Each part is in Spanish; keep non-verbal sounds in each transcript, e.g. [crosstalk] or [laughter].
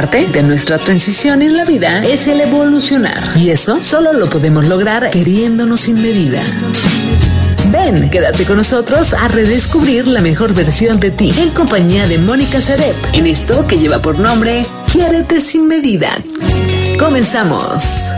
Parte de nuestra transición en la vida es el evolucionar. Y eso solo lo podemos lograr queriéndonos sin medida. Ven, quédate con nosotros a redescubrir la mejor versión de ti en compañía de Mónica Sarep en esto que lleva por nombre Quiérete sin medida. Comenzamos.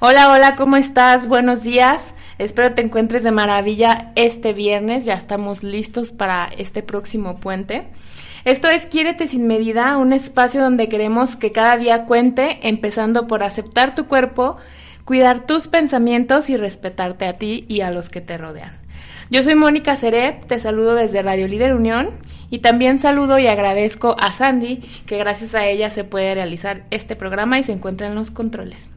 Hola, hola, ¿cómo estás? Buenos días. Espero te encuentres de maravilla este viernes. Ya estamos listos para este próximo puente. Esto es Quiérete sin medida, un espacio donde queremos que cada día cuente, empezando por aceptar tu cuerpo, cuidar tus pensamientos y respetarte a ti y a los que te rodean. Yo soy Mónica Cerep, te saludo desde Radio Líder Unión y también saludo y agradezco a Sandy, que gracias a ella se puede realizar este programa y se encuentra en los controles.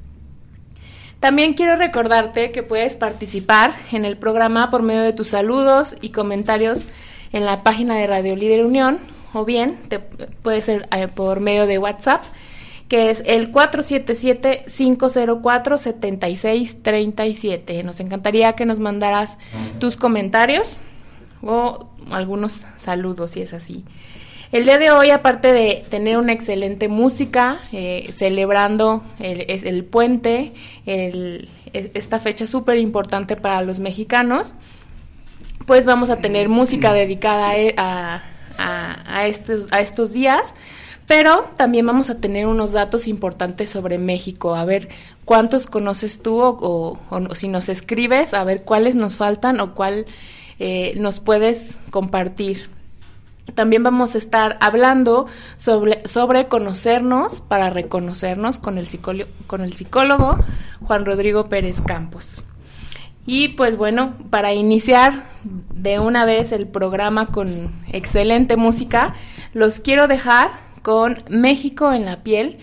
También quiero recordarte que puedes participar en el programa por medio de tus saludos y comentarios en la página de Radio Líder Unión o bien te, puede ser eh, por medio de WhatsApp que es el 477-504-7637. Nos encantaría que nos mandaras tus comentarios o algunos saludos si es así. El día de hoy, aparte de tener una excelente música, eh, celebrando el, puente, el, esta fecha súper importante para los mexicanos, pues vamos a tener música dedicada e, a, a, estos, a días. Pero también vamos a tener unos datos importantes sobre México, a ver cuántos conoces tú o, si nos escribes, a ver cuáles nos faltan o cuál eh, nos puedes compartir. También vamos a estar hablando sobre, conocernos para reconocernos con el, con el psicólogo Juan Rodrigo Pérez Campos. Y pues bueno, para iniciar de una vez el programa con excelente música, los quiero dejar con México en la piel,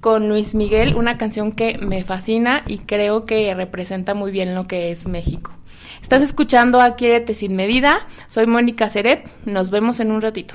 con Luis Miguel, una canción que me fascina y creo que representa muy bien lo que es México. Estás escuchando a Quiérete sin medida. Soy Mónica Cerep. Nos vemos en un ratito.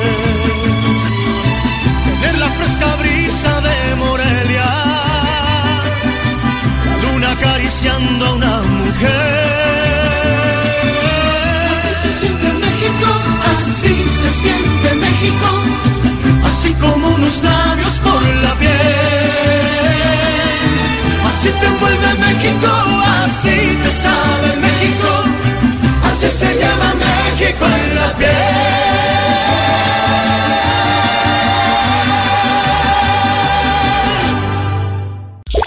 Así te envuelve México, así te sabe México, así se llama México en la piel.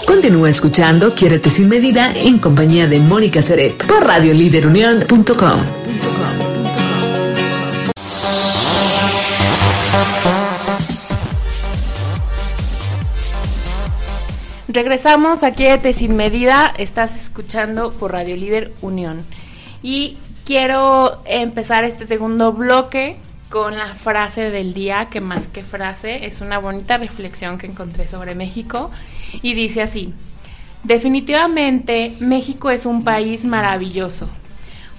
Continúa escuchando Quiérete sin medida en compañía de Mónica Serep por radioliderunión.com. Regresamos a Quiérete sin medida, estás escuchando por Radio Líder Unión. Y quiero empezar este segundo bloque con la frase del día, que más que frase es una bonita reflexión que encontré sobre México. Y dice así, definitivamente México es un país maravilloso,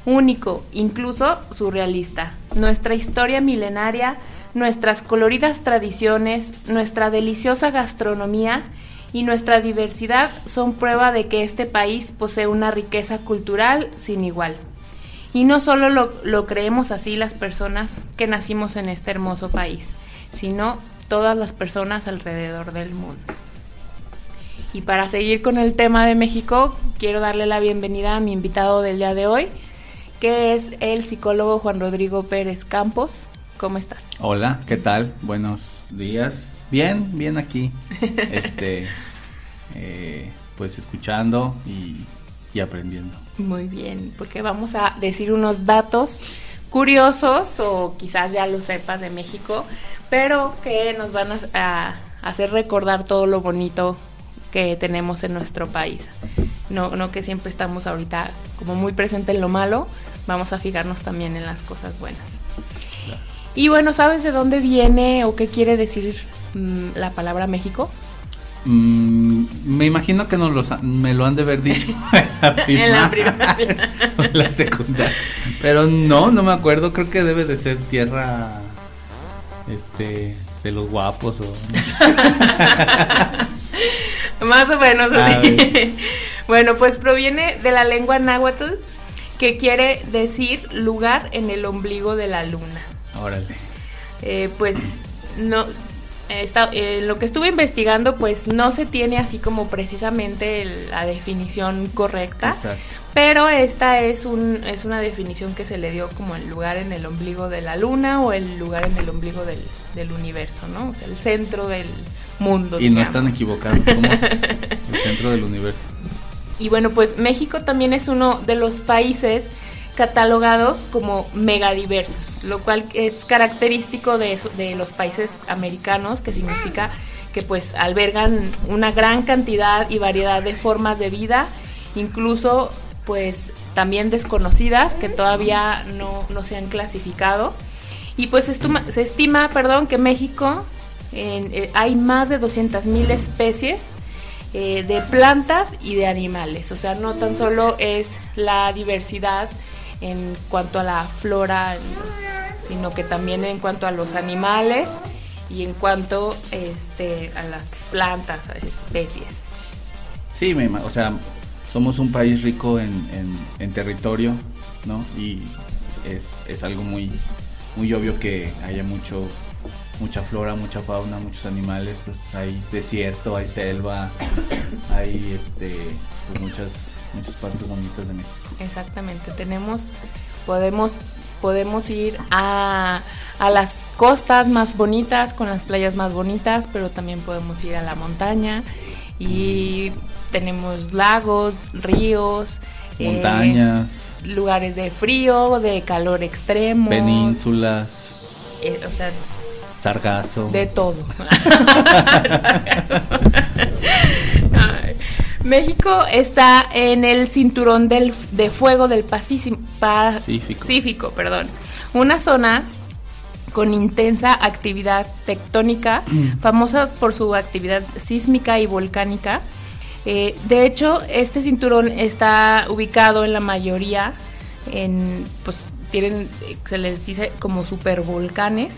único, incluso surrealista. Nuestra historia milenaria, nuestras coloridas tradiciones, nuestra deliciosa gastronomía, y nuestra diversidad son prueba de que este país posee una riqueza cultural sin igual. Y no solo lo, lo, creemos así las personas que nacimos en este hermoso país, sino todas las personas alrededor del mundo. Y para seguir con el tema de México, quiero darle la bienvenida a mi invitado del día de hoy, que es el psicólogo Juan Rodrigo Pérez Campos. ¿Cómo estás? Hola, ¿qué tal? Buenos días. Bien, bien aquí. [laughs] Este, eh, pues escuchando y, y, aprendiendo. Muy bien, porque vamos a decir unos datos curiosos o quizás ya lo sepas de México, pero que nos van a, a hacer recordar todo lo bonito que tenemos en nuestro país. No, no que siempre estamos ahorita como muy presente en lo malo, vamos a fijarnos también en las cosas buenas. Y bueno, ¿sabes de dónde viene o qué quiere decir mmm, la palabra México? Mm, me imagino que nos los, me lo han de haber dicho [laughs] en la primaria. [laughs] en la secundaria. Pero no, no me acuerdo. Creo que debe de ser tierra este, de los guapos o. [laughs] Más o menos así. Bueno, pues proviene de la lengua náhuatl que quiere decir lugar en el ombligo de la luna. Órale. Eh, pues no, Está, eh, lo que estuve investigando, pues no se tiene así como precisamente el, la definición correcta, Exacto. pero esta es, un, es una definición que se le dio como el lugar en el ombligo de la luna o el lugar en el ombligo del, del universo, ¿no? O sea, el centro del mundo. Y digamos. no están equivocados, somos [laughs] el centro del universo. Y bueno, pues México también es uno de los países catalogados como megadiversos, lo cual es característico de, eso, de los países americanos, que significa que pues albergan una gran cantidad y variedad de formas de vida, incluso pues también desconocidas que todavía no, no se han clasificado. Y pues se estima, perdón, que México en, eh, hay más de 200.000 especies eh, de plantas y de animales. O sea, no tan solo es la diversidad en cuanto a la flora, sino que también en cuanto a los animales y en cuanto este, a las plantas, a especies. Sí, o sea, somos un país rico en, en, en territorio, ¿no? Y es, es, algo muy, muy obvio que haya mucho mucha flora, mucha fauna, muchos animales, pues hay desierto, hay selva, hay este pues muchas muchas partes bonitas de México. Exactamente, tenemos, podemos, podemos ir a, a, las costas más bonitas, con las playas más bonitas, pero también podemos ir a la montaña y tenemos lagos, ríos, montañas, eh, lugares de frío, de calor extremo, penínsulas, eh, o sea, sargazo, de todo. [laughs] [laughs] México está en el cinturón del, de fuego del Pacífico, Pacífico. Pacífico, perdón. Una zona con intensa actividad tectónica, Mm. famosas por su actividad sísmica y volcánica. Eh, de hecho, este cinturón está ubicado en la mayoría en, pues, tienen, eh, se les dice como supervolcanes,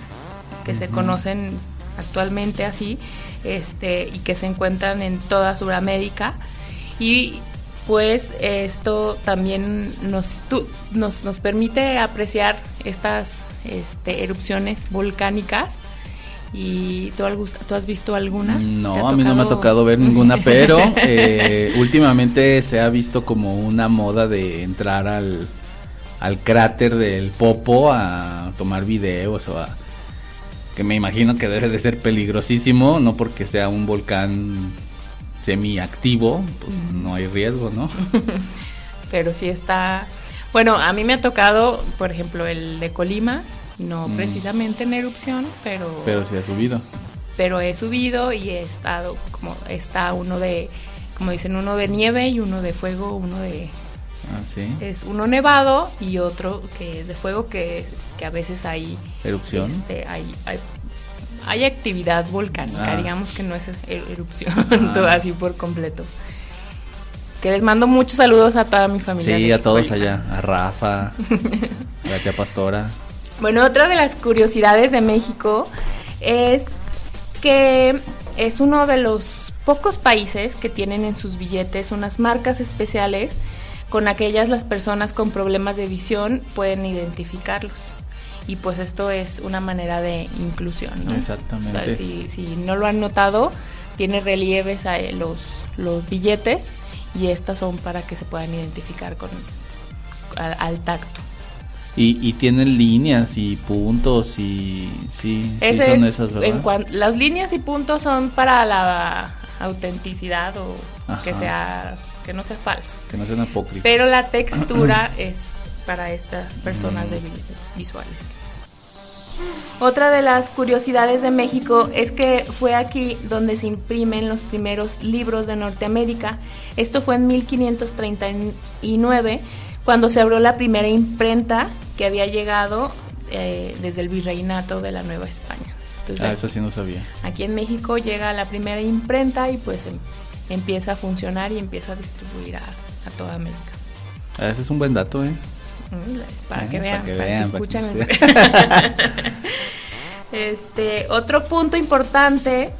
que se conocen actualmente así, este, y que se encuentran en toda Sudamérica. Y pues esto también nos, tu- nos, nos permite apreciar estas este, erupciones volcánicas. ¿Y tú, has visto alguna? ¿Te No, a mí no me ha tocado? tocado ver ninguna, [laughs] pero eh, últimamente se ha visto como una moda de entrar al, al cráter del Popo a tomar videos o a... que me imagino que debe de ser peligrosísimo, no porque sea un volcán semiactivo, pues no hay riesgo, ¿no? [laughs] pero sí está... Bueno, a mí me ha tocado, por ejemplo, el de Colima, no Mm. precisamente en erupción, pero, Pero sí ha subido. pero he subido y he estado como está uno de, como dicen, uno de nieve y uno de fuego, uno de Ah, sí. es uno nevado y otro que es de fuego que, que a veces hay Erupción. este, hay, hay hay actividad volcánica, Ah. digamos que no es er- erupción, Ah. [laughs] así por completo. Que les mando muchos saludos a toda mi familia. Sí, a todos allá, a Rafa, [laughs] a la tía Pastora. Bueno, otra de las curiosidades de México es que es uno de los pocos países que tienen en sus billetes unas marcas especiales con aquellas las personas con problemas de visión pueden identificarlos. Y pues esto es una manera de inclusión, ¿no? Exactamente. O sea, si, si no lo han notado, tiene relieves a los, los billetes y estas son para que se puedan identificar con al- al tacto. Y, y tienen líneas y puntos y sí, sí son es, esas, ¿verdad? en cuan- las líneas y puntos son para la autenticidad o que sea que no sea falso. Que no sean apócrifos. Pero la textura [clears throat] es para estas personas Mm. débiles visuales. Otra de las curiosidades de México es que fue aquí donde se imprimen los primeros libros de Norteamérica. Esto fue en 1539, cuando se abrió la primera imprenta que había llegado eh, desde el virreinato de la Nueva España. Entonces, Ah, eso sí no sabía. Aquí en México llega la primera imprenta y pues em- empieza a funcionar y empieza a distribuir a, a toda América. Ah, ese es un buen dato, ¿eh? Mm, Para Ah, que para vean, que para que, vean, para que escuchan. [laughs] este, otro punto importante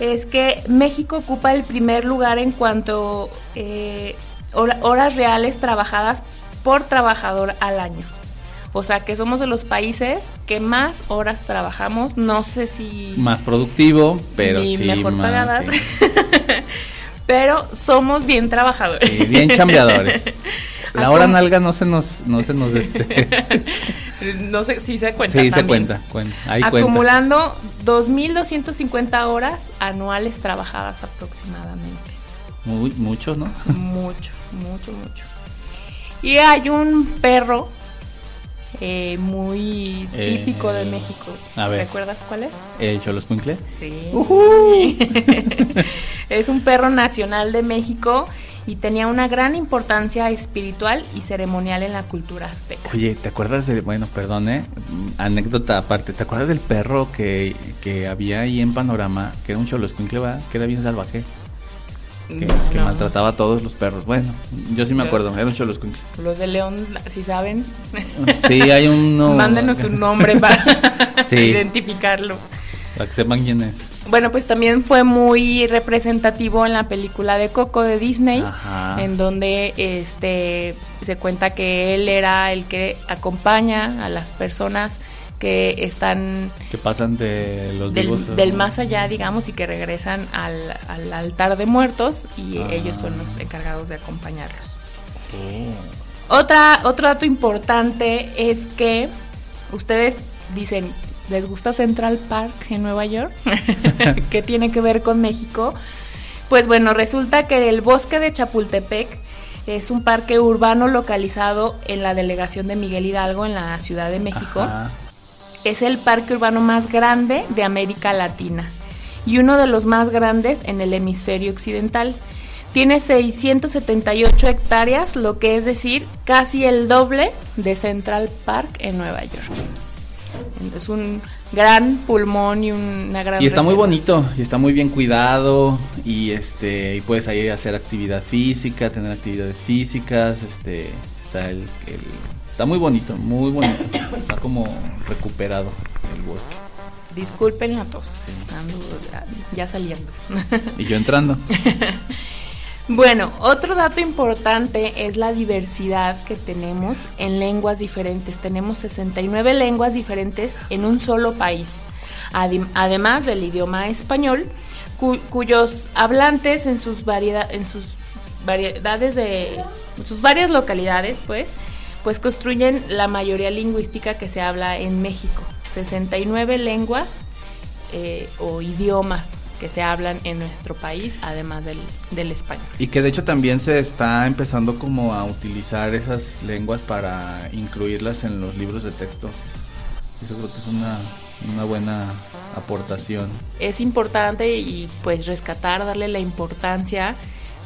es que México ocupa el primer lugar en cuanto eh, hora- horas reales trabajadas por trabajador al año. O sea que somos de los países que más horas trabajamos. No sé si Más productivo, pero sí mejor más, pagadas. sí. [laughs] Pero somos bien trabajadores. Sí, bien chambeadores. [laughs] La hora nalga no se nos, no se nos este, [laughs] no sé si se cuenta. sí, se cuenta, cuenta. Ahí. Acumulando 2.250 horas anuales trabajadas aproximadamente. Muy, mucho, ¿no? mucho, mucho, mucho. Y hay un perro eh, muy Eh, típico de México. a ver. ¿Recuerdas cuál es? El Choloscuincle. Sí. [laughs] es un perro nacional de México y tenía una gran importancia espiritual y ceremonial en la cultura azteca. Oye, ¿te acuerdas de, bueno, perdón, eh, anécdota aparte, ¿te acuerdas del perro que, que había ahí en Panorama, que era un Choloscuincle, ¿verdad? Que era bien salvaje, que, que No, maltrataba a todos los perros. Bueno, yo sí me acuerdo, era un Choloscuincle. Los de León, si saben, Sí, hay uno... [laughs] mándenos un nombre para [laughs] Sí. identificarlo. Para que sepan quién es. Bueno, pues también fue muy representativo en la película de Coco de Disney, Ajá. en donde este se cuenta que él era el que acompaña a las personas que están Que pasan de los del, vivos. del ¿no? más allá, digamos, y que regresan al, al altar de muertos y Ah. ellos son los encargados de acompañarlos. Oh. Otra, otro dato importante es que ustedes dicen, ¿les gusta Central Park en Nueva York? [laughs] [laughs] ¿Qué tiene que ver con México? Pues bueno, resulta que el bosque de Chapultepec es un parque urbano localizado en la delegación de Miguel Hidalgo en la Ciudad de México. Ajá. Es el parque urbano más grande de América Latina y uno de los más grandes en el hemisferio occidental. Tiene 678 hectáreas, lo que es decir, casi el doble de Central Park en Nueva York. Es un gran pulmón y una gran y está muy bonito y está muy bien cuidado y este y puedes ahí hacer actividad física tener actividades físicas este está el, el- está muy bonito muy bonito está como recuperado el bosque Disculpen la tos, ando ya- saliendo. y yo entrando [laughs] Bueno, otro dato importante es la diversidad que tenemos en lenguas diferentes. Tenemos 69 lenguas diferentes en un solo país. Además del idioma español, cu- cuyos hablantes en sus, variedad, en sus variedades de en sus varias localidades, pues, pues construyen la mayoría lingüística que se habla en México. 69 lenguas eh, o idiomas que se hablan en nuestro país, además del, del español. y que de hecho también se está empezando como a utilizar esas lenguas para incluirlas en los libros de texto eso creo que es una, una buena aportación Es importante y pues rescatar, darle la importancia,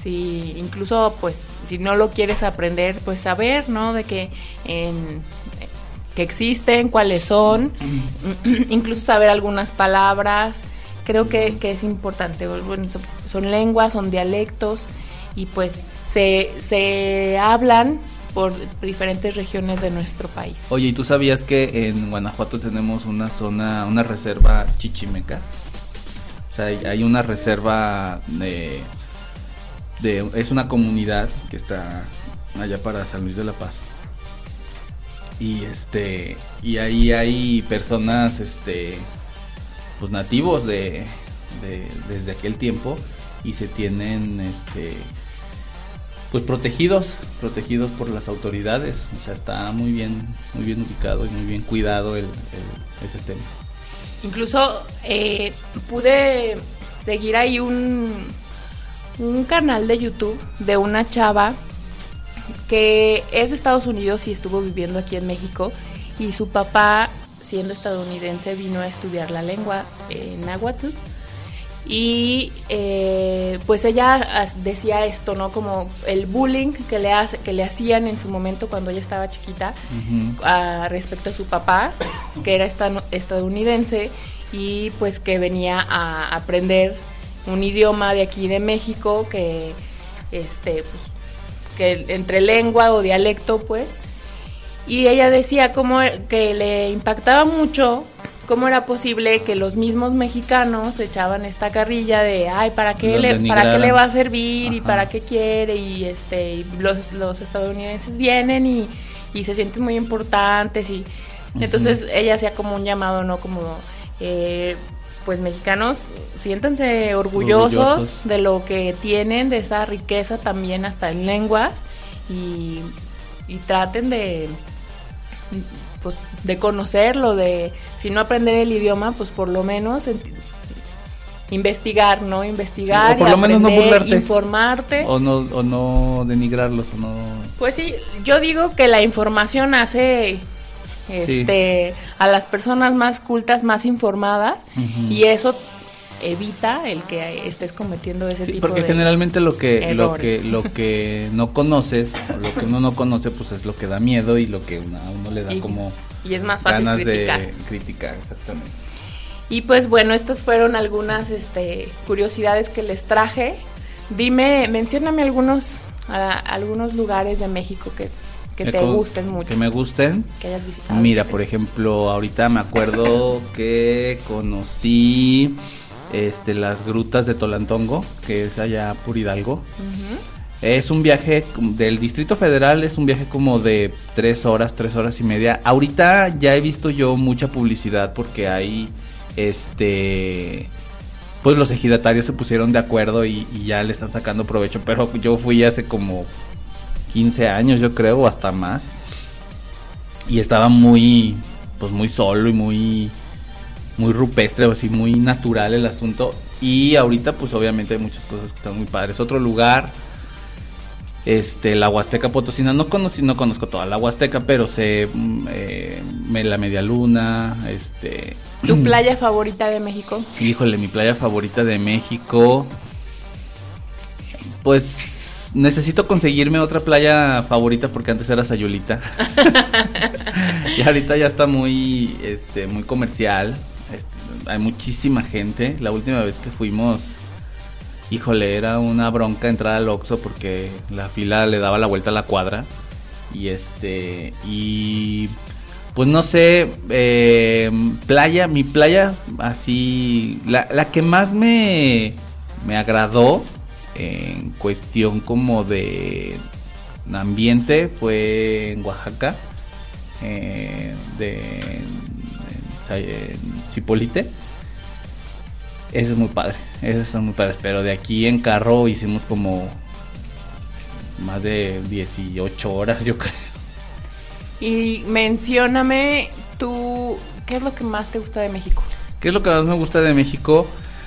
si incluso pues si no lo quieres aprender, pues saber, ¿no? De que en que existen, cuáles son, [clears throat] incluso saber algunas palabras, creo que, que es importante. Bueno, son, son lenguas, son dialectos y pues se, se hablan por diferentes regiones de nuestro país. Oye, ¿y tú sabías que en Guanajuato tenemos una zona, una reserva chichimeca? O sea, hay, hay una reserva de, Es una comunidad que está allá para San Luis de la Paz. Y este. Y ahí hay personas, este. Pues nativos de, de- desde aquel tiempo. Y se tienen, este pues protegidos, protegidos por las autoridades. O sea, está muy bien, muy bien ubicado y muy bien cuidado el, el- ese tema. Incluso eh, pude seguir ahí un, un canal de YouTube de una chava que es de Estados Unidos y estuvo viviendo aquí en México y su papá, siendo estadounidense, vino a estudiar la lengua eh, náhuatl y eh, pues ella decía esto, ¿no? Como el bullying que le, hace, que le hacían en su momento cuando ella estaba chiquita a- respecto a su papá, que era estadounidense y pues que venía a aprender un idioma de aquí de México que este pues, que entre lengua o dialecto pues. Y ella decía como que le impactaba mucho cómo era posible que los mismos mexicanos echaban esta carrilla de ay para qué Los le para qué le va a servir y para qué quiere y este y los, los estadounidenses vienen y, y se sienten muy importantes y entonces ella hacía como un llamado no como eh, pues mexicanos siéntanse orgullosos, Orgullosos. de lo que tienen de esa riqueza también hasta en lenguas y, y traten de pues de conocerlo de si no aprender el idioma pues por lo menos investigar no investigar Sí, o por y lo menos no burlarte. informarte O no, o no denigrarlos, o no... pues sí, yo digo que la información hace este a las personas más cultas, más informadas y eso evita el que estés cometiendo ese Sí, tipo porque de generalmente lo que lo errores. que lo que [laughs] no conoces o lo que uno no conoce pues es lo que da miedo y lo que a uno le da Y- como y es más fácil ganas criticar. de criticar exactamente Y pues bueno, estas fueron algunas este, curiosidades que les traje. Dime, mencióname algunos a- algunos lugares de México que, que te gusten mucho, que me gusten que hayas visitado. Mira, por ejemplo, ahorita me acuerdo que conocí este las grutas de Tolantongo, que es allá por Hidalgo. Es un viaje del Distrito Federal, es un viaje como de tres horas, tres horas y media. Ahorita ya he visto yo mucha publicidad porque hay, este, pues los ejidatarios se pusieron de acuerdo y, y ya le están sacando provecho. Pero yo fui hace como 15 años, yo creo, o hasta más. Y estaba muy, pues muy solo y muy, muy rupestre, o así, muy natural el asunto. Y ahorita, pues obviamente hay muchas cosas que están muy padres. Otro lugar, este, la Huasteca Potosina. No conocí, no conozco toda la Huasteca, pero sé mm, eh, la Media Luna, este. ¿Tu playa favorita de México? Híjole, mi playa favorita de México. Pues necesito conseguirme otra playa favorita porque antes era Sayulita. [laughs] y ahorita ya está muy, este, muy comercial. Este, hay muchísima gente. La última vez que fuimos, híjole, era una bronca entrar al Oxxo porque la fila le daba la vuelta a la cuadra. Y este, y pues no sé, eh, playa, mi playa, así, la, la que más me, me agradó en cuestión como de ambiente fue en Oaxaca, eh, de en, Cipolite. Eso es muy padre, eso es muy padre. Pero de aquí en carro hicimos como más de 18 horas, yo creo. Y mencióname tú, ¿qué es lo que más te gusta de México? ¿Qué es lo que más me gusta de México?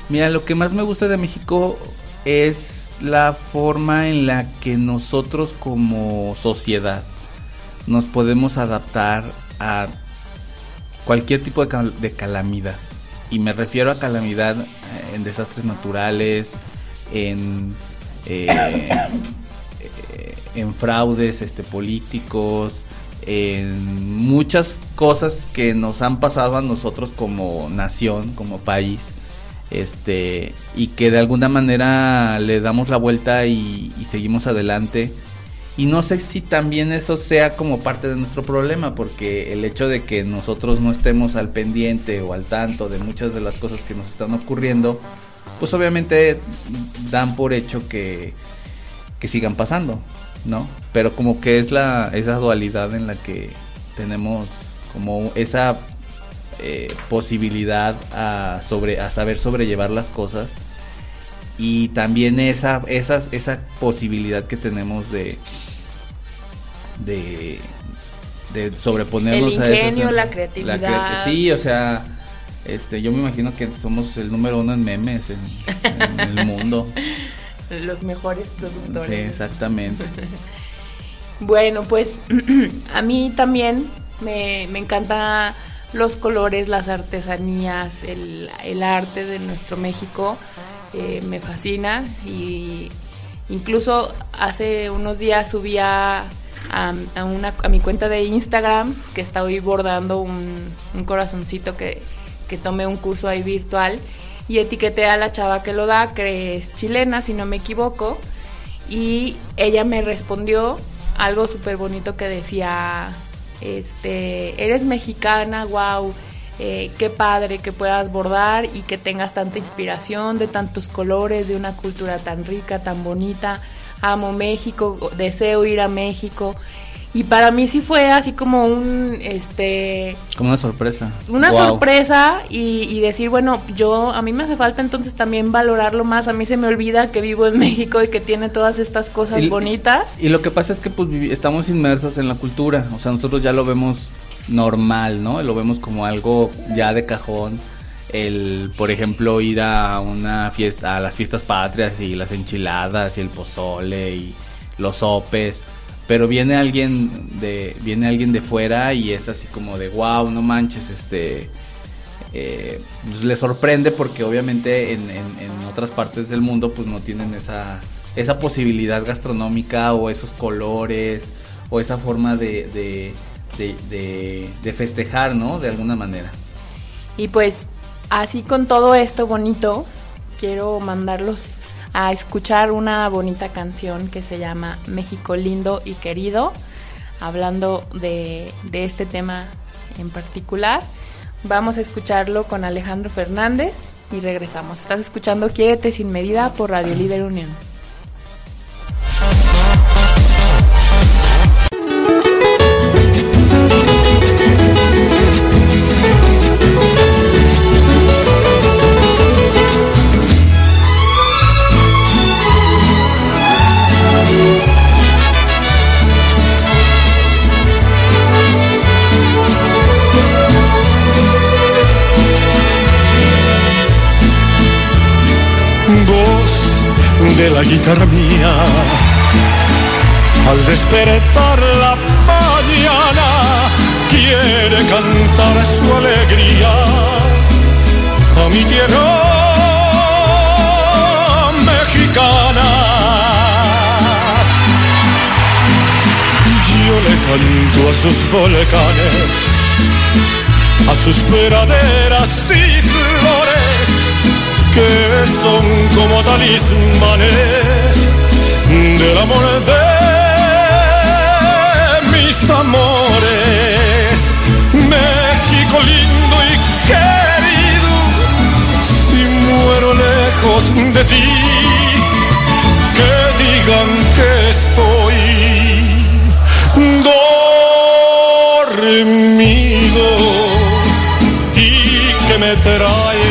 Mira, lo que más me gusta de México es la forma en la que nosotros como sociedad nos podemos adaptar a cualquier tipo de, calamidad. Y me refiero a calamidad eh, en desastres naturales, en, eh, [coughs] en fraudes este, políticos, en muchas cosas que nos han pasado a nosotros como nación, como país, este, y que de alguna manera le damos la vuelta y, seguimos adelante. Y no sé si también eso sea como parte de nuestro problema, porque el hecho de que nosotros no estemos al pendiente o al tanto de muchas de las cosas que nos están ocurriendo, pues obviamente dan por hecho que, que sigan pasando. ¿no? Pero como que es la, esa dualidad en la que tenemos como esa eh, posibilidad a, sobre, a saber sobrellevar las cosas y también esa, esa, esa posibilidad que tenemos de, de, de sobreponernos a eso. la creatividad. sí, o sea, este, yo me imagino que somos el número uno en memes en el mundo. [laughs] los mejores productores. Sí, exactamente. [laughs] bueno, pues [clears throat] a mí también me, me encanta los colores, las artesanías, el, arte de nuestro México. Eh, me fascina y incluso hace unos días subía a, a, mi cuenta de Instagram que estoy bordando un, un corazoncito que, que tomé un curso ahí virtual y etiqueté a la chava que lo da, que es chilena, si no me equivoco, y ella me respondió algo súper bonito que decía, este, eres mexicana, wow, eh, qué padre que puedas bordar y que tengas tanta inspiración de tantos colores, de una cultura tan rica, tan bonita. Amo México, deseo ir a México. Y para mí sí fue así como un, este... Como una sorpresa. Una sorpresa y, decir, bueno, yo, a mí me hace falta entonces también valorarlo más. A mí se me olvida que vivo en [laughs] México y que tiene todas estas cosas bonitas. Y lo que pasa es que pues estamos inmersos en la cultura. O sea, nosotros ya lo vemos normal, ¿no? Lo vemos como algo ya de cajón. El, por ejemplo, ir a una fiesta, a las fiestas patrias y las enchiladas y el pozole y los sopes pero viene alguien de viene alguien de fuera y es así como de wow no manches este eh, pues le sorprende porque obviamente en, otras partes del mundo pues no tienen esa esa posibilidad gastronómica o esos colores o esa forma de, de, de festejar no de alguna manera. Y pues así con todo esto bonito quiero mandarlos a escuchar una bonita canción que se llama México lindo y querido, hablando de, de este tema en particular. Vamos a escucharlo con Alejandro Fernández y regresamos. Estás escuchando Quiérete sin medida por Radio Líder Unión. La guitarra mía. Al despertar la mañana, quiere cantar su alegría a mi tierra mexicana. Yo le canto a sus volcanes a sus praderas y flores que son como talismanes del amor de mis amores. México lindo y querido, si muero lejos de ti, que digan que estoy dormido y que me aquí,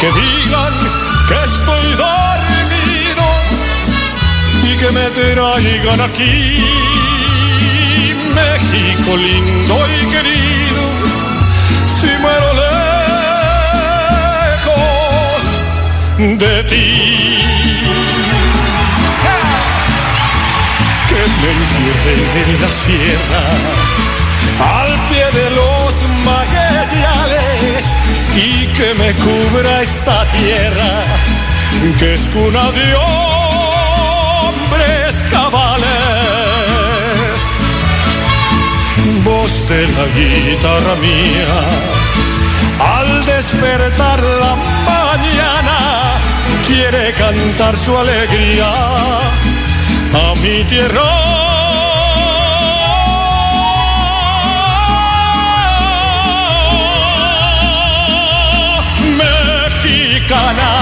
que digan que estoy dormido y que me traigan aquí, México lindo y querido, si muero lejos de ti. que me entierren en la sierra, al pie de los magueyales, y que me cubra esa tierra, que es cuna de hombres cabales. Voz de la guitarra mía, al despertar la mañana, quiere cantar su alegría a mi tierra. Mexicana.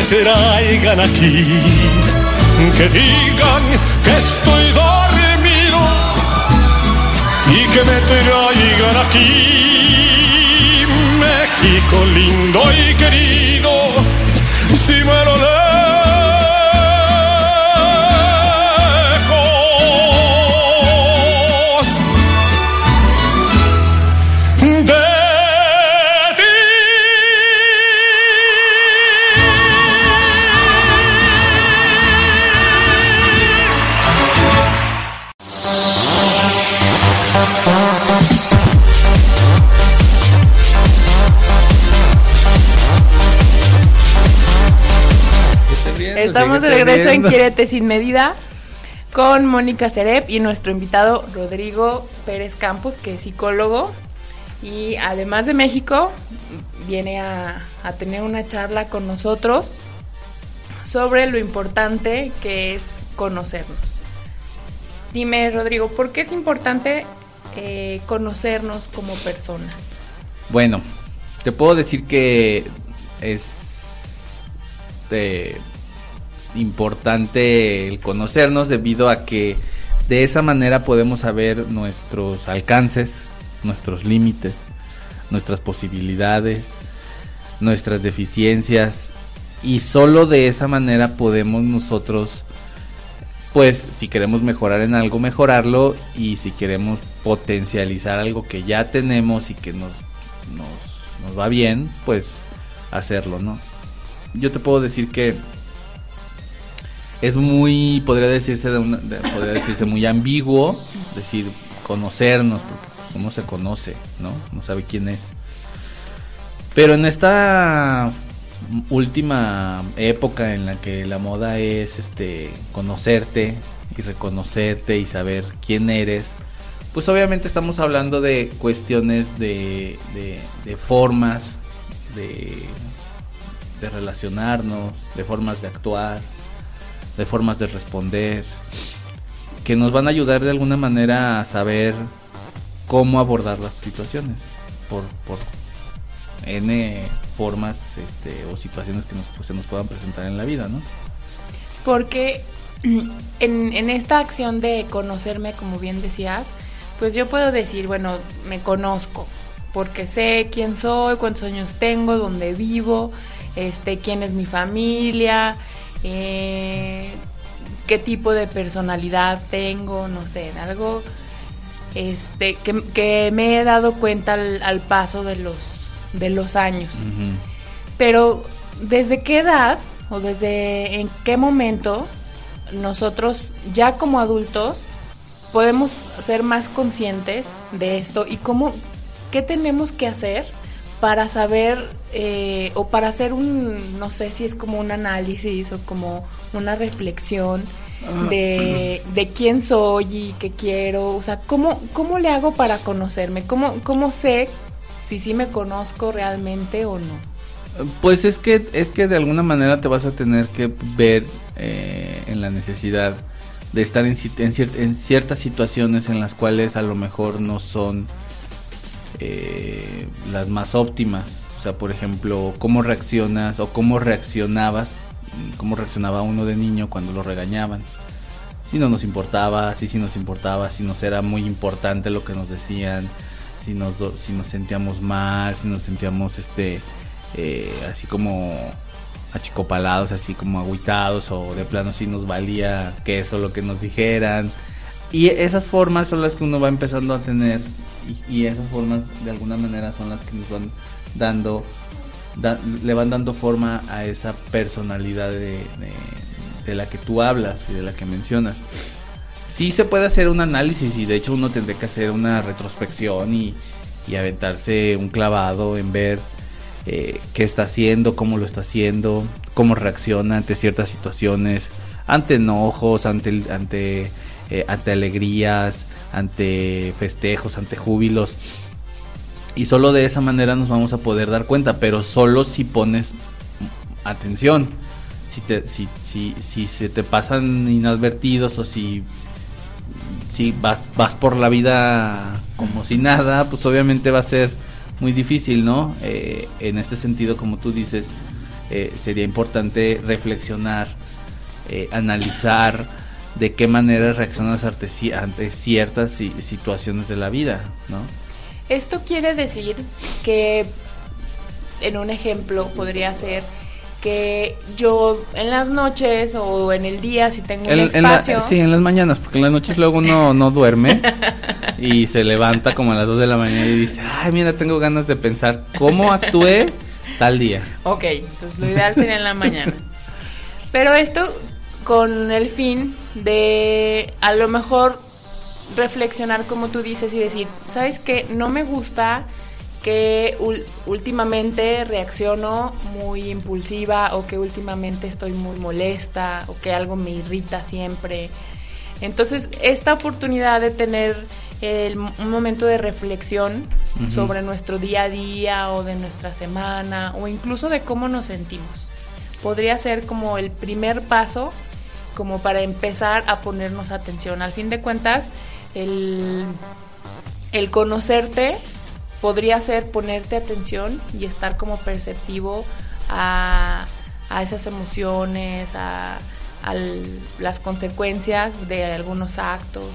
Me traigan aquí, que digan que estoy dormido y que me traigan aquí, México lindo y querido, en Quiérete sin medida con Mónica Cerep y nuestro invitado Rodrigo Pérez Campos, que es psicólogo y además de México viene a, a tener una charla con nosotros sobre lo importante que es conocernos. Dime, Rodrigo, ¿por qué es importante eh, conocernos como personas? Bueno, te puedo decir que es eh, importante el conocernos debido a que de esa manera podemos saber nuestros alcances, nuestros límites, nuestras posibilidades, nuestras deficiencias y solo de esa manera podemos nosotros pues si queremos mejorar en algo mejorarlo y si queremos potencializar algo que ya tenemos y que nos nos, nos va bien pues hacerlo no yo te puedo decir que es muy podría decirse de una, podría decirse muy ambiguo decir conocernos porque uno se conoce no no sabe quién es. Pero en esta última época en la que la moda es este conocerte y reconocerte y saber quién eres, pues obviamente estamos hablando de cuestiones de, de, de formas de, de relacionarnos, de formas de actuar, de formas de responder, que nos van a ayudar de alguna manera a saber cómo abordar las situaciones por, por N formas este, o situaciones que nos, pues, se nos puedan presentar en la vida, ¿no? Porque [clears throat] en, en esta acción de conocerme, como bien decías, pues yo puedo decir, bueno, me conozco, porque sé quién soy, cuántos años tengo, dónde vivo, este, quién es mi familia, eh, qué tipo de personalidad tengo, no sé, algo este que, que me he dado cuenta al, al paso de los de los años. Pero ¿desde qué edad o desde en qué momento nosotros ya como adultos podemos ser más conscientes de esto y cómo qué tenemos que hacer para saber eh, o para hacer un no sé si es como un análisis o como una reflexión de, de quién soy y qué quiero o sea cómo cómo le hago para conocerme cómo cómo sé si sí me conozco realmente o no Pues es que es que de alguna manera te vas a tener que ver eh, en la necesidad de estar en, sit- en, cier- en ciertas situaciones en las cuales a lo mejor no son eh, las más óptimas. O sea, por ejemplo, cómo reaccionas o cómo reaccionabas, cómo reaccionaba uno de niño cuando lo regañaban. Si no nos importaba, si sí nos importaba, si nos era muy importante lo que nos decían, si nos, si nos sentíamos mal, si nos sentíamos este eh, así como achicopalados, así como agüitados o de plano si nos valía que eso lo que nos dijeran. Y esas formas son las que uno va empezando a tener y, esas formas de alguna manera son las que nos van dando, da- le van dando forma a esa personalidad de, de- la que tú hablas y de la que mencionas. Sí se puede hacer un análisis y de hecho uno tendría que hacer una retrospección y, y aventarse un clavado en ver eh, qué está haciendo, cómo lo está haciendo, cómo reacciona ante ciertas situaciones, ante enojos, ante, ante, eh, ante alegrías, ante festejos, ante júbilos. Y solo de esa manera nos vamos a poder dar cuenta, pero solo si pones atención. Si, te, si, si, se te pasan inadvertidos o si, si vas, vas por la vida como si nada, pues obviamente va a ser muy difícil, ¿no? Eh, en este sentido, como tú dices, eh, sería importante reflexionar, eh, analizar de qué manera reaccionas ante, ci- ante ciertas si- situaciones de la vida, ¿no? Esto quiere decir que, en un ejemplo, podría ser que yo en las noches o en el día, si tengo un En- en la- espacio, sí, en las mañanas, porque en las noches luego uno no duerme [laughs] y se levanta como a las 2 de la mañana y dice, ay, mira, tengo ganas de pensar cómo actué tal día. ok, entonces lo ideal sería en la mañana. Pero esto con el fin de a lo mejor reflexionar como tú dices y decir, ¿sabes qué? No me gusta que últimamente reacciono muy impulsiva o que últimamente estoy muy molesta o que algo me irrita siempre. Entonces, esta oportunidad de tener el- un momento de reflexión sobre nuestro día a día o de nuestra semana o incluso de cómo nos sentimos, podría ser como el primer paso como para empezar a ponernos atención. Al fin de cuentas, el, el conocerte podría ser ponerte atención y estar como perceptivo a, a esas emociones, a, a las consecuencias de algunos actos.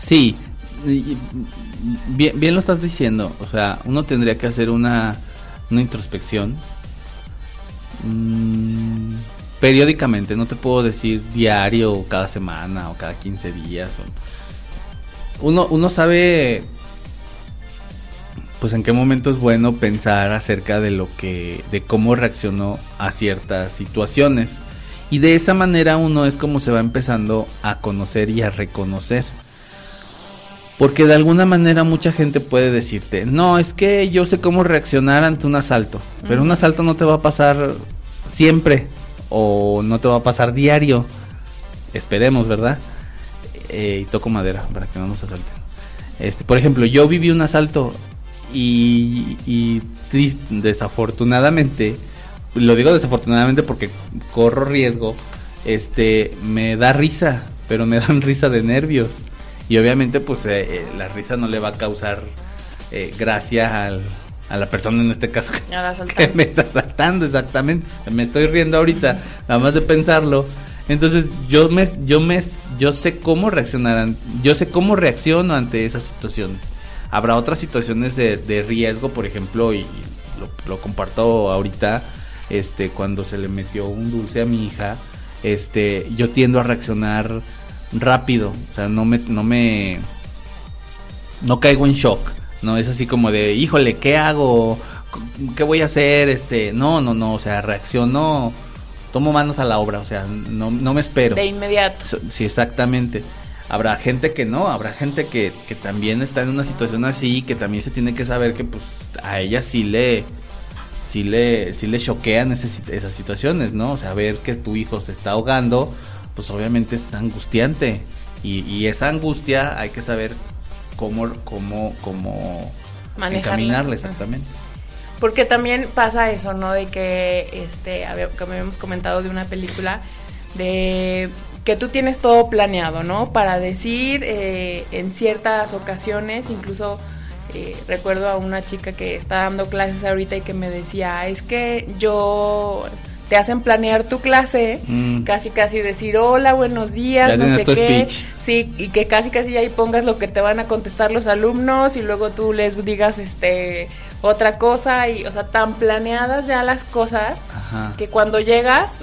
Sí, bien, bien lo estás diciendo, o sea, uno tendría que hacer una, una introspección mm, periódicamente, no te puedo decir diario o cada semana o cada 15 días. o- Uno, uno sabe pues en qué momento es bueno pensar acerca de lo que de cómo reaccionó a ciertas situaciones. Y de esa manera uno es como se va empezando a conocer y a reconocer. Porque de alguna manera mucha gente puede decirte no es que yo sé cómo reaccionar ante un asalto pero un asalto no te va a pasar siempre o no te va a pasar diario. Esperemos verdad Eh, y toco madera para que no nos asalten. Este por ejemplo yo viví un asalto y, y desafortunadamente, lo digo desafortunadamente porque corro riesgo, este, me da risa, pero me [laughs] dan risa de nervios. Y obviamente pues eh, eh, la risa no le va a causar eh, gracia al, a la persona en este caso [laughs] que, me está saltando exactamente. Me estoy riendo ahorita, nada más de pensarlo. Entonces yo me, yo me, yo sé cómo reaccionar, an- yo sé cómo reacciono ante esas situaciones. Habrá otras situaciones de, de riesgo, por ejemplo, y lo, lo comparto ahorita, este, cuando se le metió un dulce a mi hija, este, yo tiendo a reaccionar rápido, o sea, no me, no me, no caigo en shock, no es así como de, híjole, ¿qué hago? ¿Qué voy a hacer? Este, no, no, no, o sea, reacciono, tomo manos a la obra, o sea, no, no me espero. De inmediato. Sí, exactamente. Habrá gente que no, habrá gente que, que también está en una situación así, que también se tiene que saber que pues a ella sí le, sí le, sí le choquean esas, esas situaciones, ¿no? O sea, ver que tu hijo se está ahogando, pues obviamente es angustiante. Y, y esa angustia hay que saber cómo, cómo, cómo encaminarla exactamente. Porque también pasa eso, ¿no? De que, este, como habíamos comentado de una película, de que tú tienes todo planeado, ¿no? Para decir eh, en ciertas ocasiones, incluso eh, recuerdo a una chica que está dando clases ahorita y que me decía, es que yo te hacen planear tu clase, Mm. casi casi decir hola, buenos días, Ya no sé qué. speech. Sí, y que casi casi ahí pongas lo que te van a contestar los alumnos y luego tú les digas este otra cosa y o sea, tan planeadas ya las cosas Ajá. que cuando llegas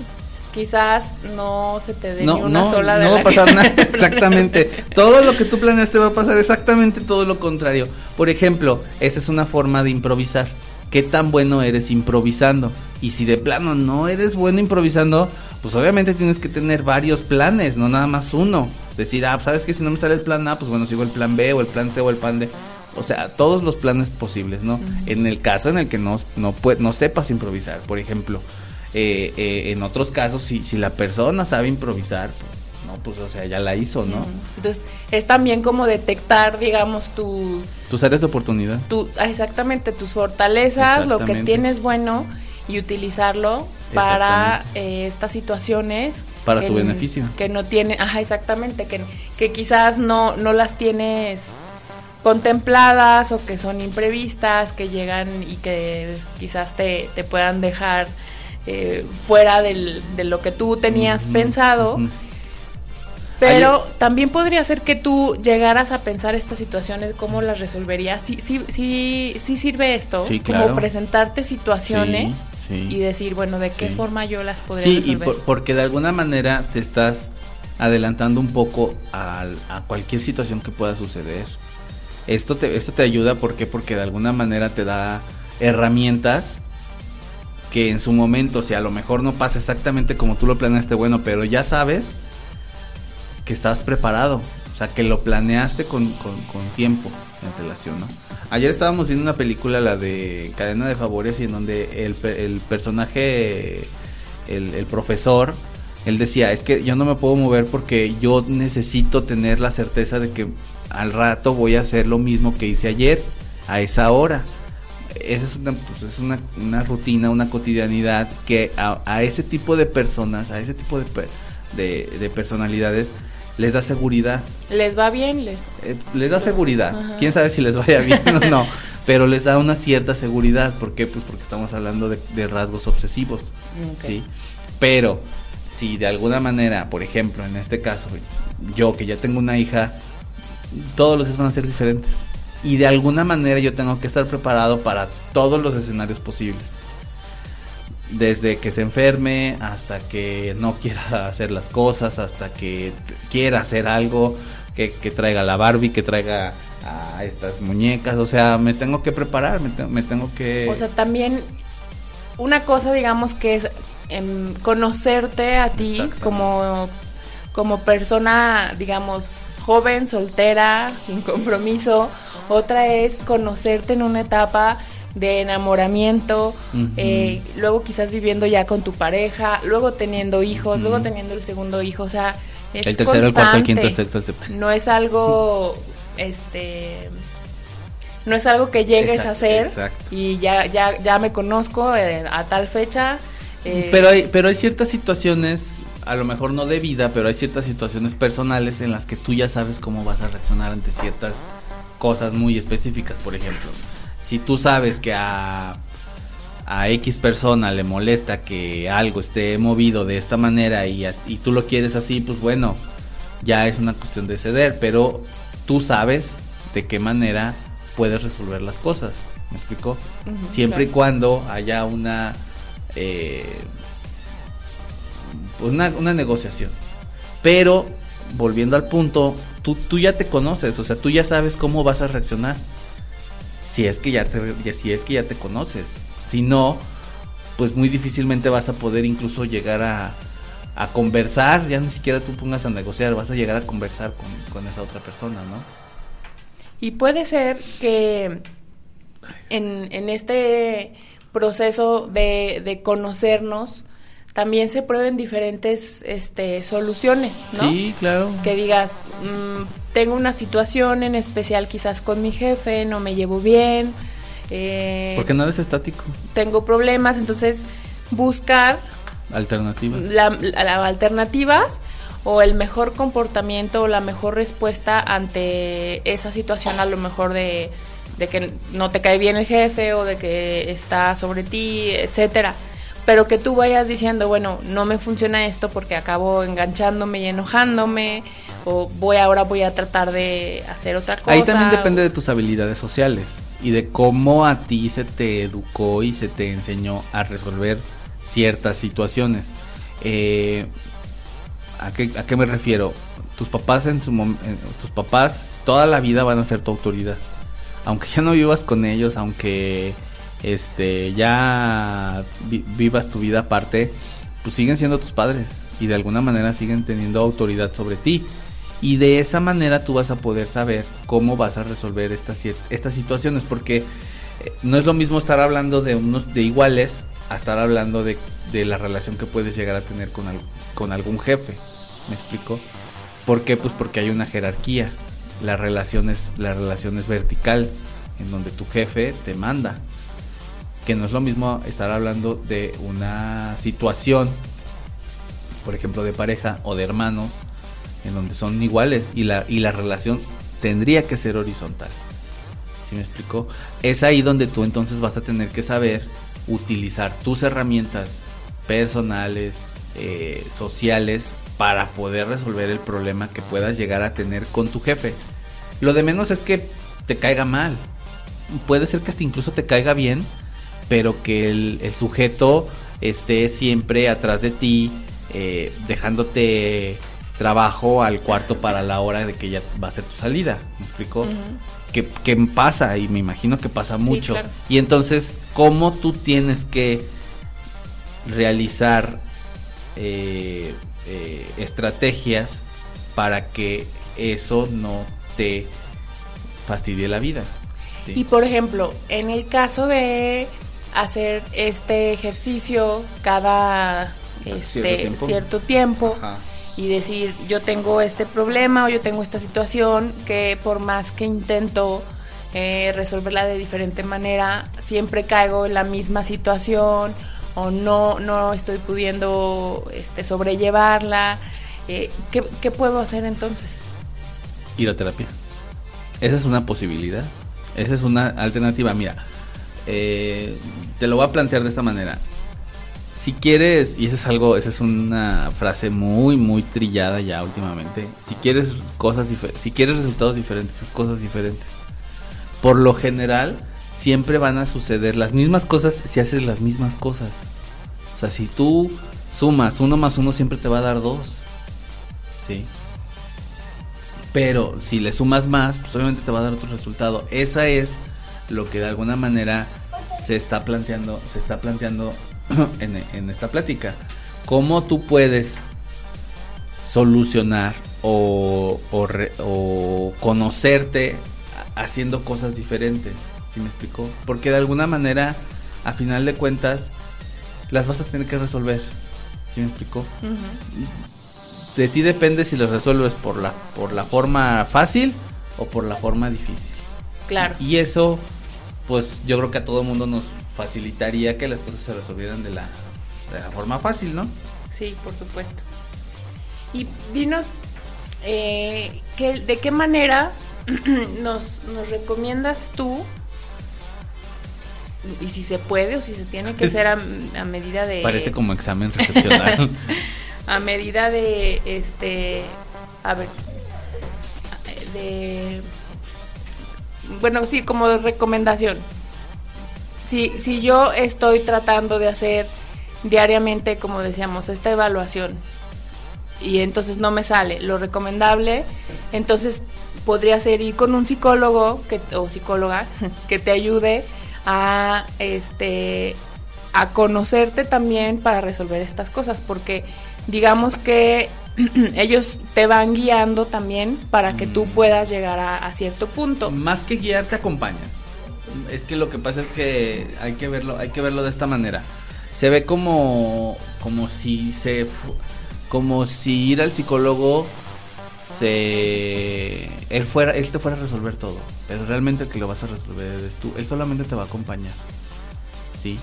quizás no se te dé ni una no, sola de no va a pasar [laughs] nada. Exactamente. Todo lo que tú planeaste va a pasar exactamente todo lo contrario. Por ejemplo, esa es una forma de improvisar. ¿Qué tan bueno eres improvisando? Y si de plano no eres bueno improvisando, pues obviamente tienes que tener varios planes, no nada más uno. Decir, ah, sabes que si no me sale el plan A, pues bueno, sigo el plan B o el plan C o el plan D. O sea, todos los planes posibles, ¿no? En el caso en el que no, no, no sepas improvisar, por ejemplo, eh, eh, en otros casos, si, si la persona sabe improvisar, pues, no, pues, o sea, ya la hizo, ¿no? Entonces, es también como detectar, digamos, tu, Tus áreas de oportunidad. tu ah, exactamente tus fortalezas, lo que tienes bueno y utilizarlo para eh, estas situaciones Para que tu beneficio. que no tiene, ajá, exactamente, que, que quizás no, no las tienes contempladas o que son imprevistas, que llegan y que quizás te, te puedan dejar eh, fuera del- de lo que tú tenías pensado. Pero también podría ser que tú llegaras a pensar estas situaciones, cómo las resolverías. Sí, sí, sí, sí sirve esto, Sí, como presentarte situaciones Sí, sí. y decir, bueno, de qué Sí. forma yo las podría Sí, y resolver. por- porque de alguna manera te estás adelantando un poco al- a cualquier situación que pueda suceder. Esto te, esto te ayuda ¿por qué? porque de alguna manera te da herramientas que en su momento, si a lo mejor no pasa exactamente como tú lo planeaste, bueno, pero ya sabes que estás preparado, o sea, que lo planeaste con, con- tiempo en relación, ¿no? Ayer estábamos viendo una película, la de Cadena de Favores, y en donde el, el personaje, el, el profesor, él decía, es que yo no me puedo mover porque yo necesito tener la certeza de que al rato voy a hacer lo mismo que hice ayer, a esa hora. Esa es una, pues, es una, una rutina, una cotidianidad que a, ese tipo de personas, a ese tipo de, de, de personalidades, les da seguridad. Les va bien, les... Eh, les da seguridad. Ajá. Quién sabe si les vaya bien o no, [laughs] pero les da una cierta seguridad. ¿Por qué? Pues porque estamos hablando de, de rasgos obsesivos. ¿sí? Pero si de alguna manera, por ejemplo, en este caso, yo que ya tengo una hija, todos los días van a ser diferentes. Y de alguna manera yo tengo que estar preparado para todos los escenarios posibles. Desde que se enferme hasta que no quiera [laughs] hacer las cosas, hasta que quiera hacer algo, que, que traiga la Barbie, que traiga a estas muñecas. O sea, me tengo que preparar, me, te- me tengo que... O sea, también una cosa, digamos, que es em, conocerte a ti como, como persona, digamos, joven, soltera, sin compromiso. Otra es conocerte en una etapa de enamoramiento, eh, luego quizás viviendo ya con tu pareja, luego teniendo hijos, luego teniendo el segundo hijo, o sea, es el tercero, el cuarto, el quinto, el sexto, el séptimo. No es algo, este, no es algo que llegues a hacer exacto. y ya, ya, ya me conozco eh, a tal fecha. eh, Pero hay, pero hay ciertas situaciones, a lo mejor no de vida, pero hay ciertas situaciones personales en las que tú ya sabes cómo vas a reaccionar ante ciertas cosas muy específicas. Por ejemplo, si tú sabes que a, a X persona le molesta que algo esté movido de esta manera y, a- y tú lo quieres así, pues bueno, ya es una cuestión de ceder, pero tú sabes de qué manera puedes resolver las cosas. ¿Me explico? Siempre y cuando haya una eh, pues, una, una negociación. Pero, volviendo al punto, tú, tú ya te conoces, o sea, tú ya sabes cómo vas a reaccionar. Si es que ya te, si es que ya te conoces. Si no, pues muy difícilmente vas a poder incluso llegar a, a conversar, ya ni siquiera tú pongas a negociar, vas a llegar a conversar con, con esa otra persona, ¿no? Y puede ser que en, en este proceso de, de conocernos también se prueben diferentes este, soluciones, ¿no? Sí, claro. Que digas, mm, tengo una situación en especial quizás con mi jefe, no me llevo bien. Eh, Porque nada es estático. Tengo problemas, entonces buscar Alternativas. la, la- alternativas o el mejor comportamiento o la mejor respuesta ante esa situación a lo mejor de, de que no te cae bien el jefe o de que está sobre ti, etcétera. Pero que tú vayas diciendo, bueno, no me funciona esto porque acabo enganchándome y enojándome o voy ahora voy a tratar de hacer otra cosa. Ahí también depende de tus habilidades sociales y de cómo a ti se te educó y se te enseñó a resolver ciertas situaciones. Eh, ¿a, qué, ¿A qué me refiero? Tus papás en su mom- en- tus papás toda la vida van a ser tu autoridad. Aunque ya no vivas con ellos, aunque este ya vi- vivas tu vida aparte, pues siguen siendo tus padres y de alguna manera siguen teniendo autoridad sobre ti. Y de esa manera tú vas a poder saber cómo vas a resolver estas, estas situaciones, porque eh, no es lo mismo estar hablando de unos de iguales a estar hablando de, de la relación que puedes llegar a tener con, con algún jefe. ¿Me explico? ¿Por qué? Pues porque hay una jerarquía. La relación es, la relación es vertical, en donde tu jefe te manda. Que no es lo mismo estar hablando de una situación, por ejemplo, de pareja o de hermanos, en donde son iguales y la, y la relación tendría que ser horizontal. ¿Sí me explico? Es ahí donde tú entonces vas a tener que saber utilizar tus herramientas personales, eh, sociales, para poder resolver el problema que puedas llegar a tener con tu jefe. Lo de menos es que te caiga mal. Puede ser que hasta incluso te caiga bien, pero que el, el sujeto esté siempre atrás de ti, eh, dejándote trabajo al cuarto para la hora de que ya va a ser tu salida. ¿Me explico? Ujú. que, que pasa y me imagino que pasa Sí, mucho. claro. Y entonces, ¿cómo tú tienes que realizar eh, eh, estrategias para que eso no te fastidie la vida? Sí. Y por ejemplo, en el caso de hacer este ejercicio cada este, Cierto tiempo. cierto tiempo Ajá. y decir yo tengo este problema o yo tengo esta situación que por más que intento eh, resolverla de diferente manera, siempre caigo en la misma situación o no, no estoy pudiendo este, sobrellevarla. Eh, ¿qué, qué puedo hacer entonces? Ir a terapia. Esa es una posibilidad. Esa es una alternativa. Mira, eh, te lo voy a plantear de esta manera. Si quieres, y eso es algo, esa es una frase muy, muy trillada ya últimamente. Si quieres cosas si quieres resultados diferentes, haz cosas diferentes. Por lo general, siempre van a suceder las mismas cosas si haces las mismas cosas. O sea, si tú sumas uno más uno, siempre te va a dar dos. ¿Sí? Pero si le sumas más, pues obviamente te va a dar otro resultado. Esa es lo que de alguna manera se está planteando, se está planteando [clears throat] en, en esta plática. ¿Cómo tú puedes solucionar o, o re- o conocerte ha- haciendo cosas diferentes? ¿Sí me explico? Porque de alguna manera, a final de cuentas, las vas a tener que resolver. ¿Sí me explico? de ti depende si lo resuelves por la por la forma fácil o por la forma difícil. Claro. Y eso pues yo creo que a todo mundo nos facilitaría que las cosas se resolvieran de la de la forma fácil, ¿no? Sí, por supuesto. Y dinos, eh, ¿qué- ¿de qué manera [clears throat] nos, nos recomiendas tú? Y si se puede o si se tiene que Es- hacer a, a medida de... Parece como examen recepcional. [laughs] A medida de, este, a ver, de... Bueno, sí, como recomendación. Si, si yo estoy tratando de hacer diariamente, como decíamos, esta evaluación y entonces no me sale lo recomendable, entonces podría ser ir con un psicólogo que, o psicóloga [laughs] que te ayude a este a conocerte también para resolver estas cosas, porque digamos que [clears throat] ellos te van guiando también para que tú puedas llegar a, cierto punto. Más que guiar te acompañan. Es que lo que pasa es que hay que verlo, hay que verlo de esta manera. Se ve como como si se como si ir al psicólogo se él fuera él te fuera a resolver todo, pero realmente el que lo vas a resolver es tú. Él solamente te va a acompañar. ¿Sí?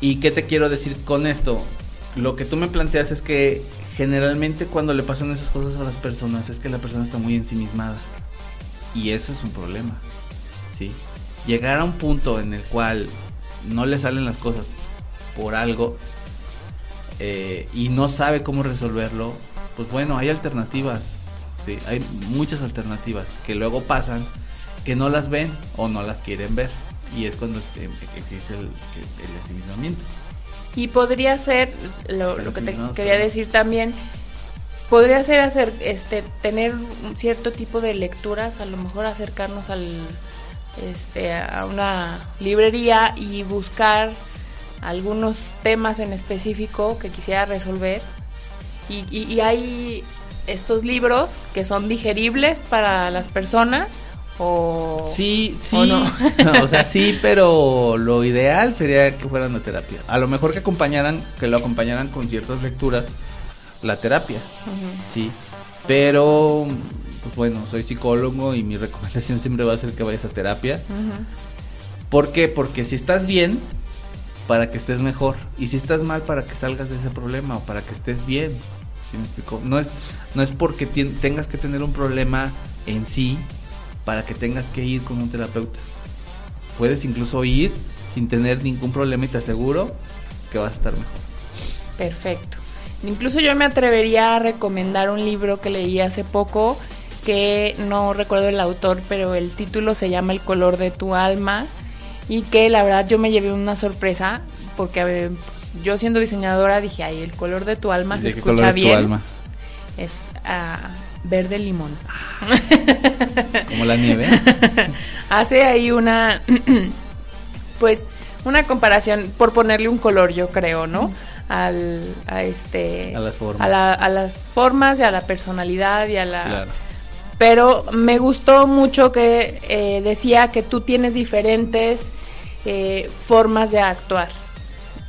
¿Y qué te quiero decir con esto? Lo que tú me planteas es que generalmente cuando le pasan esas cosas a las personas es que la persona está muy ensimismada. Y eso es un problema. ¿Sí? Llegar a un punto en el cual no le salen las cosas por algo eh, y no sabe cómo resolverlo, pues bueno, hay alternativas. Hay muchas alternativas que luego pasan que no las ven o no las quieren ver y es cuando existe el, el, Y podría ser, lo, que te quería decir también, podría ser hacer, este, tener un cierto tipo de lecturas, a lo mejor acercarnos al, este, a una librería y buscar algunos temas en específico que quisiera resolver. Y, y, y hay estos libros que son digeribles para las personas o, sí, sí, [laughs] o, sea, sí, pero lo ideal sería que fueran la terapia. A lo mejor que acompañaran, que lo acompañaran con ciertas lecturas, la terapia, sí. Pero, pues bueno, soy psicólogo y mi recomendación [laughs] siempre va a ser que vayas a terapia. ¿Por qué? Porque si estás bien, para que estés mejor. Y si estás mal, para que salgas de ese problema o para que estés bien. No es, no es porque tengas que tener un problema en sí, para que tengas que ir con un terapeuta. Puedes incluso ir sin tener ningún problema y te aseguro que vas a estar mejor. Perfecto. Incluso yo me atrevería a recomendar un libro que leí hace poco que no recuerdo el autor, pero el título se llama El color de tu alma y que la verdad yo me llevé una sorpresa porque yo siendo diseñadora dije, ay, el color de tu alma se escucha bien. Es, tu alma? es verde limón. Como la nieve. [laughs] Hace ahí una, [clears throat] pues, una comparación por ponerle un color, yo creo, ¿no? Al, a este, a las formas, a, las formas y a la personalidad y a la. Pero me gustó mucho que eh, decía que tú tienes diferentes eh, formas de actuar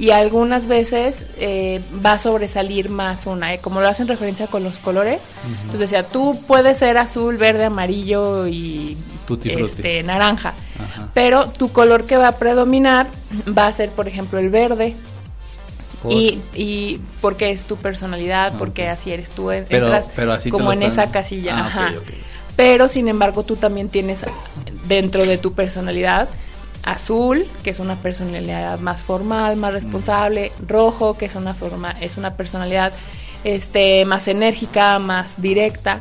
y algunas veces eh, va a sobresalir más una, ¿eh? como lo hacen referencia con los colores. Entonces decía, tú puedes ser azul, verde, amarillo y este, naranja, pero tu color que va a predominar va a ser, por ejemplo, el verde. Y, y, porque es tu personalidad, porque así eres tú, entras como en esa casilla. Ah, Ajá. Pero sin embargo tú también tienes dentro de tu personalidad azul, que es una personalidad más formal, más responsable, rojo, que es una forma, es una personalidad este, más enérgica, más directa.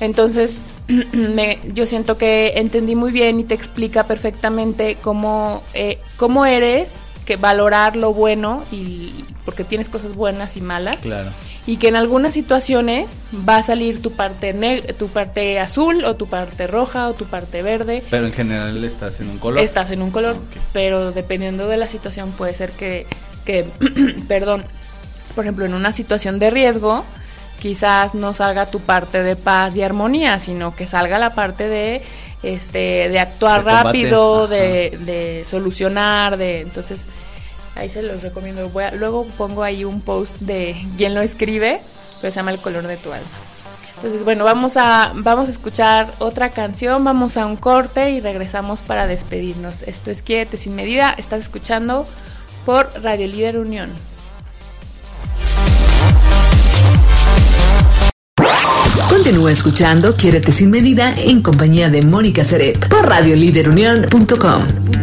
Entonces, [clears throat] me, yo siento que entendí muy bien y te explica perfectamente cómo, eh, cómo eres, que valorar lo bueno y porque tienes cosas buenas y malas. Claro y que en algunas situaciones va a salir tu parte tu parte azul o tu parte roja o tu parte verde. Pero en general estás en un color. Estás en un color, pero dependiendo de la situación puede ser que, que [clears throat] perdón, por ejemplo, en una situación de riesgo, quizás no salga tu parte de paz y armonía, sino que salga la parte de este de actuar rápido, de, de, solucionar, de entonces Ahí se los recomiendo. luego pongo ahí un post de quién lo escribe, pero se llama El color de tu alma. Entonces, bueno, vamos a, vamos a escuchar otra canción, vamos a un corte y regresamos para despedirnos. Esto es Quiérete sin medida, estás escuchando por Radio Líder Unión. Continúa escuchando Quiérete sin medida en compañía de Mónica Serep por radiolíderunión.com.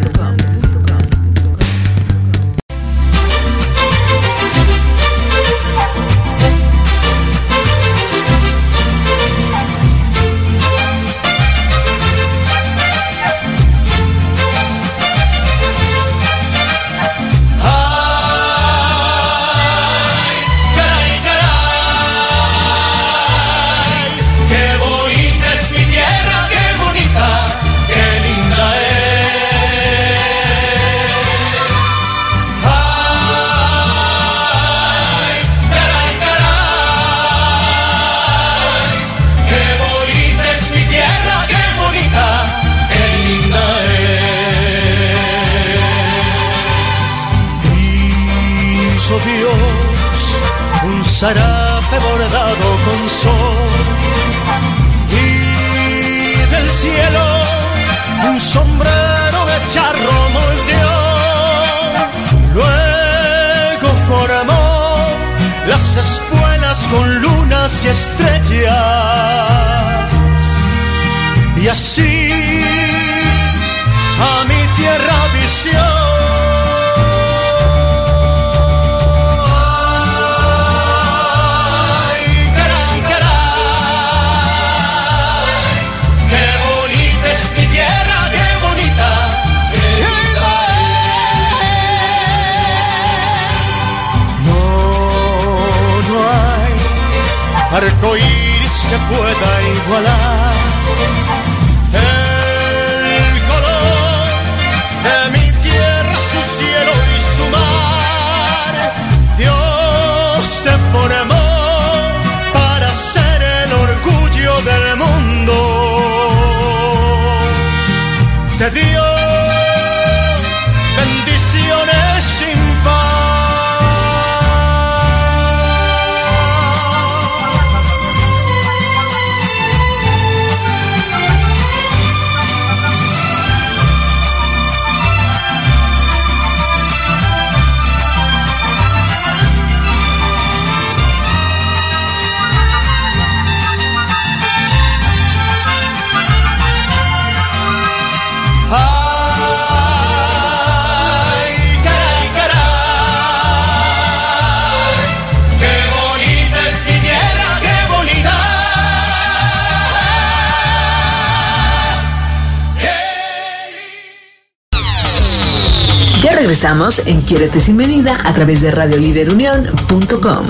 regresamos en Quiérete sin medida a través de radioliderunión.com.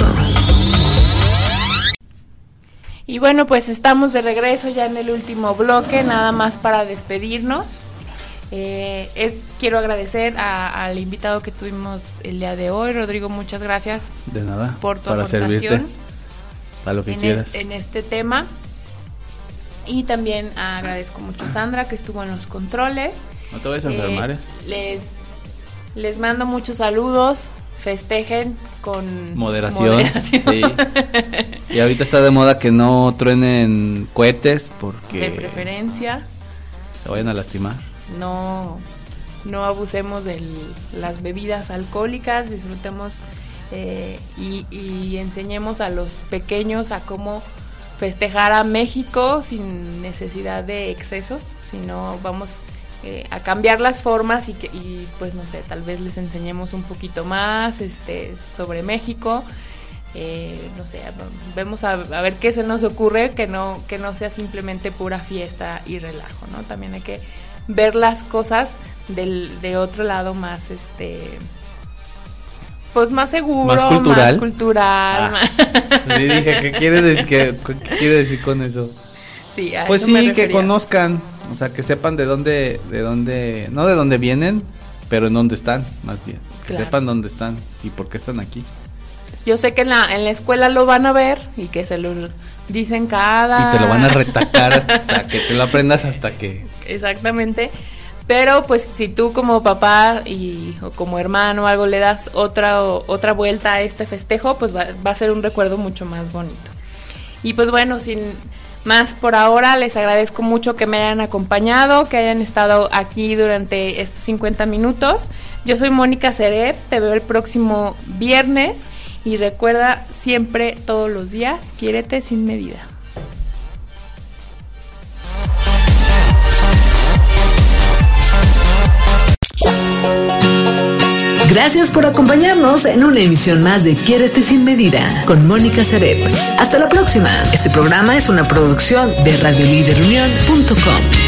Y bueno, pues estamos de regreso ya en el último bloque, nada más para despedirnos. Eh, es, quiero agradecer a- al invitado que tuvimos el día de hoy, Rodrigo, muchas gracias De nada. por tu para aportación servirte. Para lo que en, quieras. es- en este tema. Y también agradezco mucho a Sandra que estuvo en los controles. No te vayas a Eh, enfermar, ¿eh? les, les mando muchos saludos, festejen con Moderación. moderación. Sí. [laughs] Y ahorita está de moda que no truenen cohetes porque De preferencia. se vayan a lastimar. no, no abusemos de las bebidas alcohólicas, disfrutemos eh, y, y enseñemos a los pequeños a cómo festejar a México sin necesidad de excesos, sino vamos eh, a cambiar las formas y, que, y pues no sé, tal vez les enseñemos un poquito más este, sobre México. Eh, no sé, vemos a, a ver qué se nos ocurre que no, que no sea simplemente pura fiesta y relajo, ¿no? También hay que ver las cosas del, de otro lado más este pues más seguro, Más cultural. cultural, Ah. más- Sí, dije, ¿qué quiere decir, qué, qué quiere decir con eso? Sí, a Pues eso me sí, que conozcan, o sea, que sepan de dónde, de dónde, no de dónde vienen, pero en dónde están, más bien. Que Claro. sepan dónde están y por qué están aquí. Yo sé que en la, en la escuela lo van a ver y que se lo dicen cada... Y te lo van a retacar hasta que te lo aprendas hasta que... Exactamente. Pero pues si tú como papá y, o como hermano o algo le das otra, o- otra vuelta a este festejo, pues va, va a ser un recuerdo mucho más bonito. Y pues bueno, sin más por ahora, les agradezco mucho que me hayan acompañado, que hayan estado aquí durante estos 50 minutos. Yo soy Mónica Cerep, te veo el próximo viernes y recuerda siempre, todos los días, quiérete sin medida. Gracias por acompañarnos en una emisión más de Quiérete sin medida con Mónica Cerep. Hasta la próxima. Este programa es una producción de radioliderunión.com.